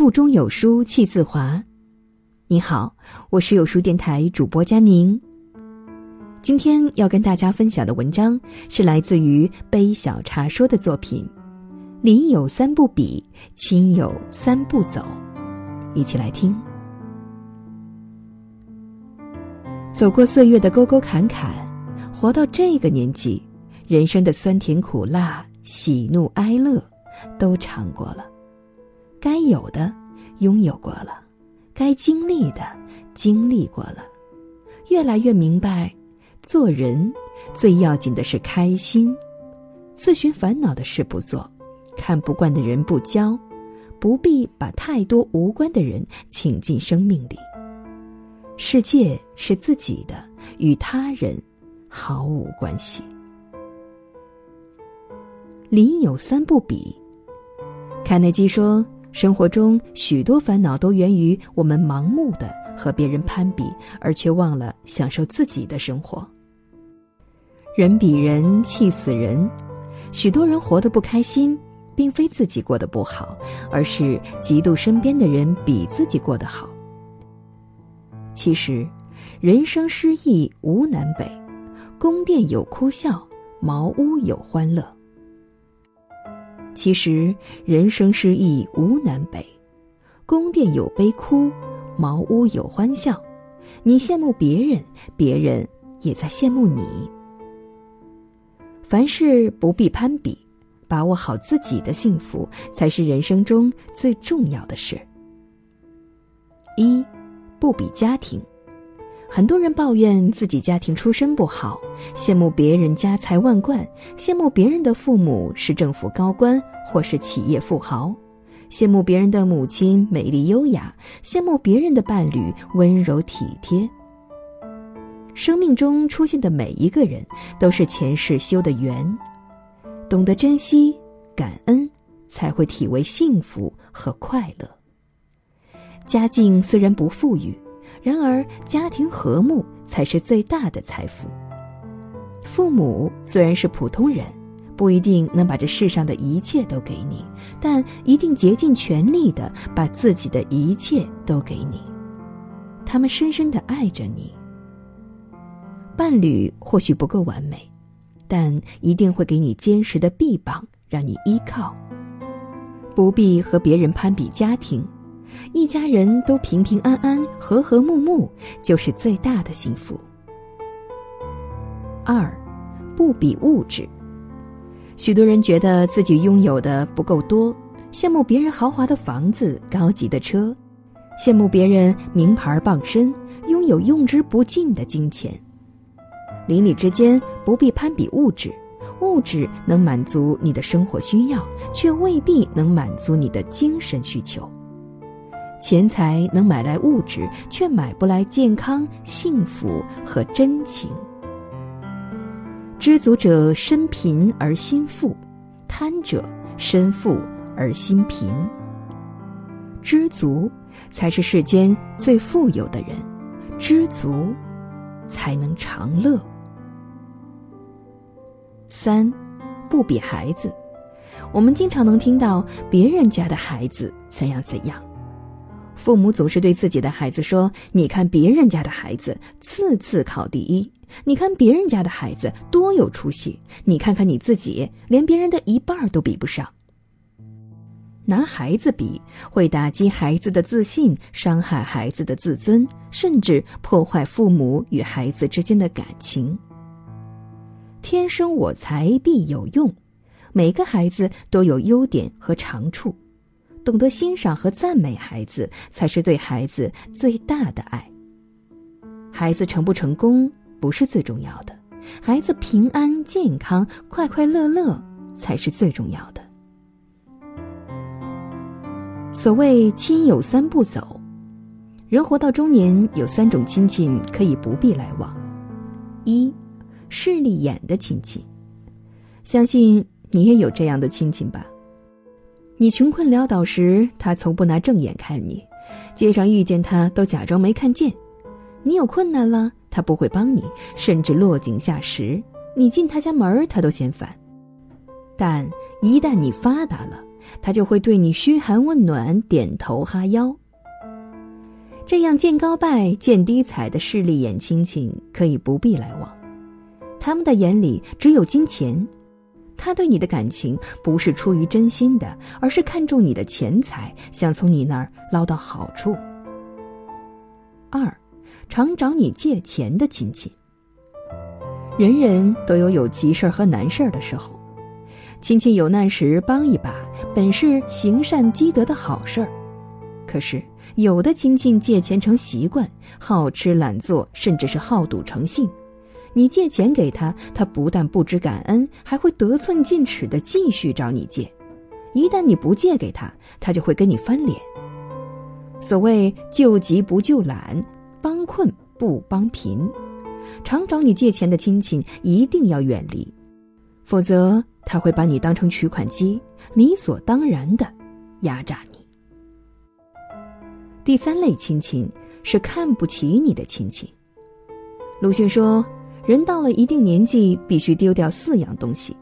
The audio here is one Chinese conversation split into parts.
腹中有书气自华。你好，我是有书电台主播佳宁。今天要跟大家分享的文章是来自于杯小茶说的作品《邻有三不比，亲有三不走》，一起来听。走过岁月的沟沟坎坎，活到这个年纪，人生的酸甜苦辣、喜怒哀乐，都尝过了。该有的，拥有过了；该经历的，经历过了。越来越明白，做人最要紧的是开心。自寻烦恼的事不做，看不惯的人不交，不必把太多无关的人请进生命里。世界是自己的，与他人毫无关系。邻有三不比。卡耐基说。生活中许多烦恼都源于我们盲目的和别人攀比，而却忘了享受自己的生活。人比人气死人，许多人活得不开心，并非自己过得不好，而是嫉妒身边的人比自己过得好。其实，人生失意无南北，宫殿有哭笑，茅屋有欢乐。其实人生失意无南北，宫殿有悲哭，茅屋有欢笑。你羡慕别人，别人也在羡慕你。凡事不必攀比，把握好自己的幸福，才是人生中最重要的事。一，不比家庭。很多人抱怨自己家庭出身不好，羡慕别人家财万贯，羡慕别人的父母是政府高官或是企业富豪，羡慕别人的母亲美丽优雅，羡慕别人的伴侣温柔体贴。生命中出现的每一个人都是前世修的缘，懂得珍惜、感恩，才会体味幸福和快乐。家境虽然不富裕。然而，家庭和睦才是最大的财富。父母虽然是普通人，不一定能把这世上的一切都给你，但一定竭尽全力的把自己的一切都给你。他们深深的爱着你。伴侣或许不够完美，但一定会给你坚实的臂膀，让你依靠。不必和别人攀比家庭。一家人都平平安安、和和睦睦，就是最大的幸福。二，不比物质。许多人觉得自己拥有的不够多，羡慕别人豪华的房子、高级的车，羡慕别人名牌傍身，拥有用之不尽的金钱。邻里之间不必攀比物质，物质能满足你的生活需要，却未必能满足你的精神需求。钱财能买来物质，却买不来健康、幸福和真情。知足者身贫而心富，贪者身富而心贫。知足才是世间最富有的人，知足才能长乐。三，不比孩子。我们经常能听到别人家的孩子怎样怎样。父母总是对自己的孩子说：“你看别人家的孩子次次考第一，你看别人家的孩子多有出息，你看看你自己，连别人的一半都比不上。”拿孩子比，会打击孩子的自信，伤害孩子的自尊，甚至破坏父母与孩子之间的感情。天生我材必有用，每个孩子都有优点和长处。懂得欣赏和赞美孩子，才是对孩子最大的爱。孩子成不成功不是最重要的，孩子平安健康、快快乐乐才是最重要的。所谓亲友三不走，人活到中年有三种亲戚可以不必来往：一，势利眼的亲戚，相信你也有这样的亲戚吧。你穷困潦倒时，他从不拿正眼看你；街上遇见他，都假装没看见。你有困难了，他不会帮你，甚至落井下石。你进他家门他都嫌烦。但一旦你发达了，他就会对你嘘寒问暖、点头哈腰。这样见高拜、见低踩的势利眼亲戚可以不必来往，他们的眼里只有金钱。他对你的感情不是出于真心的，而是看重你的钱财，想从你那儿捞到好处。二，常找你借钱的亲戚。人人都有有急事儿和难事儿的时候，亲戚有难时帮一把，本是行善积德的好事儿。可是有的亲戚借钱成习惯，好吃懒做，甚至是好赌成性。你借钱给他，他不但不知感恩，还会得寸进尺的继续找你借。一旦你不借给他，他就会跟你翻脸。所谓救急不救懒，帮困不帮贫，常找你借钱的亲戚一定要远离，否则他会把你当成取款机，理所当然的压榨你。第三类亲戚是看不起你的亲戚。鲁迅说。人到了一定年纪，必须丢掉四样东西：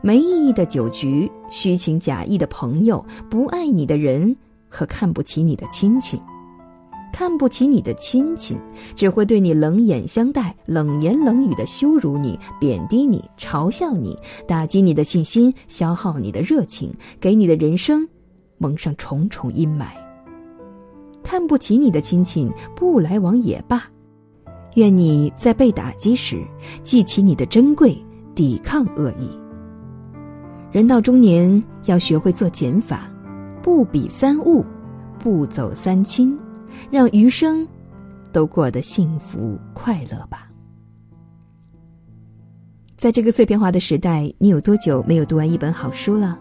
没意义的酒局、虚情假意的朋友、不爱你的人和看不起你的亲戚。看不起你的亲戚，只会对你冷眼相待、冷言冷语的羞辱你、贬低你、嘲笑你、打击你的信心、消耗你的热情，给你的人生蒙上重重阴霾。看不起你的亲戚，不来往也罢。愿你在被打击时记起你的珍贵，抵抗恶意。人到中年要学会做减法，不比三物，不走三亲，让余生都过得幸福快乐吧。在这个碎片化的时代，你有多久没有读完一本好书了？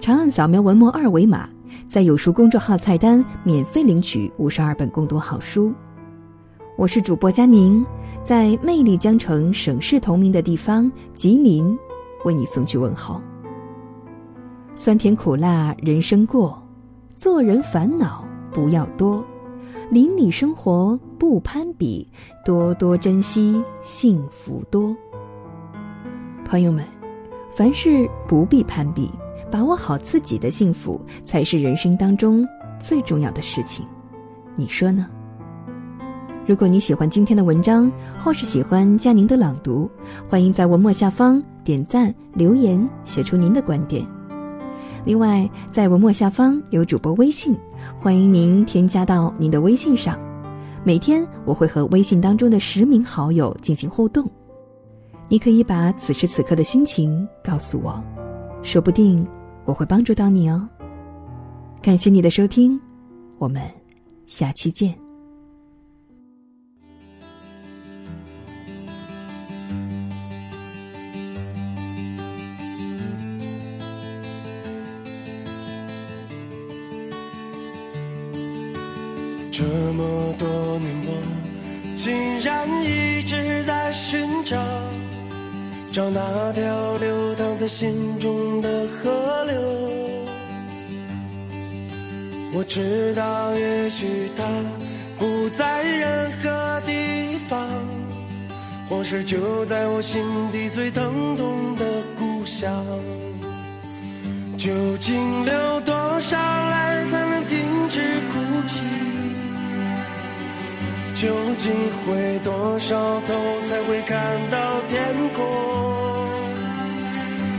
长按扫描文末二维码，在有书公众号菜单免费领取五十二本共读好书。我是主播佳宁，在魅力江城省市同名的地方吉林，为你送去问候。酸甜苦辣人生过，做人烦恼不要多，邻里生活不攀比，多多珍惜幸福多。朋友们，凡事不必攀比，把握好自己的幸福，才是人生当中最重要的事情。你说呢？如果你喜欢今天的文章，或是喜欢佳宁的朗读，欢迎在文末下方点赞留言，写出您的观点。另外，在文末下方有主播微信，欢迎您添加到您的微信上。每天我会和微信当中的十名好友进行互动，你可以把此时此刻的心情告诉我，说不定我会帮助到你哦。感谢你的收听，我们下期见。这么多年，我竟然一直在寻找，找那条流淌在心中的河流。我知道，也许它不在任何地方，或是就在我心底最疼痛的故乡。究竟流多少泪才能停止究竟回多少头才会看到天空？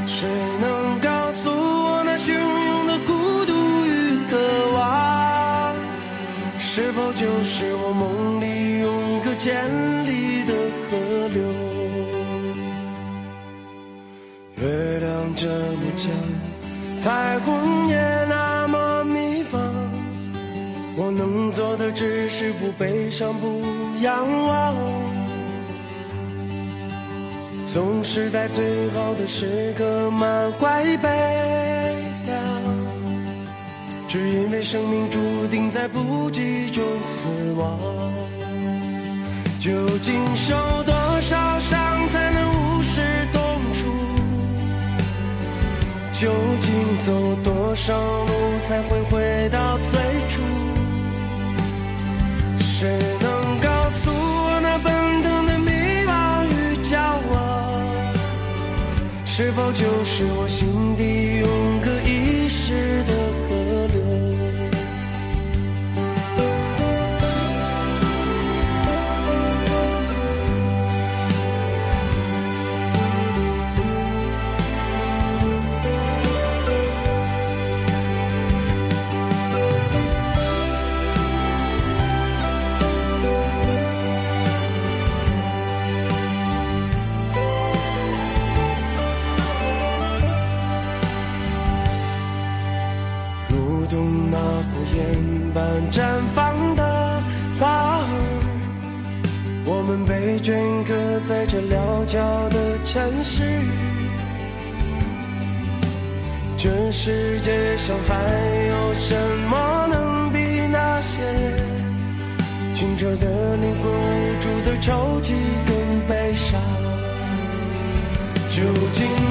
谁能告诉我那汹涌的孤独与渴望，是否就是我梦里永隔千里的河流？月亮这么强，彩虹也那。我能做的只是不悲伤，不仰望。总是在最好的时刻满怀悲凉，只因为生命注定在不羁中死亡。究竟受多少伤才能无视痛楚？究竟走多少路才会回到最？谁能告诉我那奔腾的迷茫与骄傲，是否就是我心底？我们被镌刻在这辽阔的城市，这世界上还有什么能比那些清澈的灵魂、无助的潮汐更悲伤？究竟？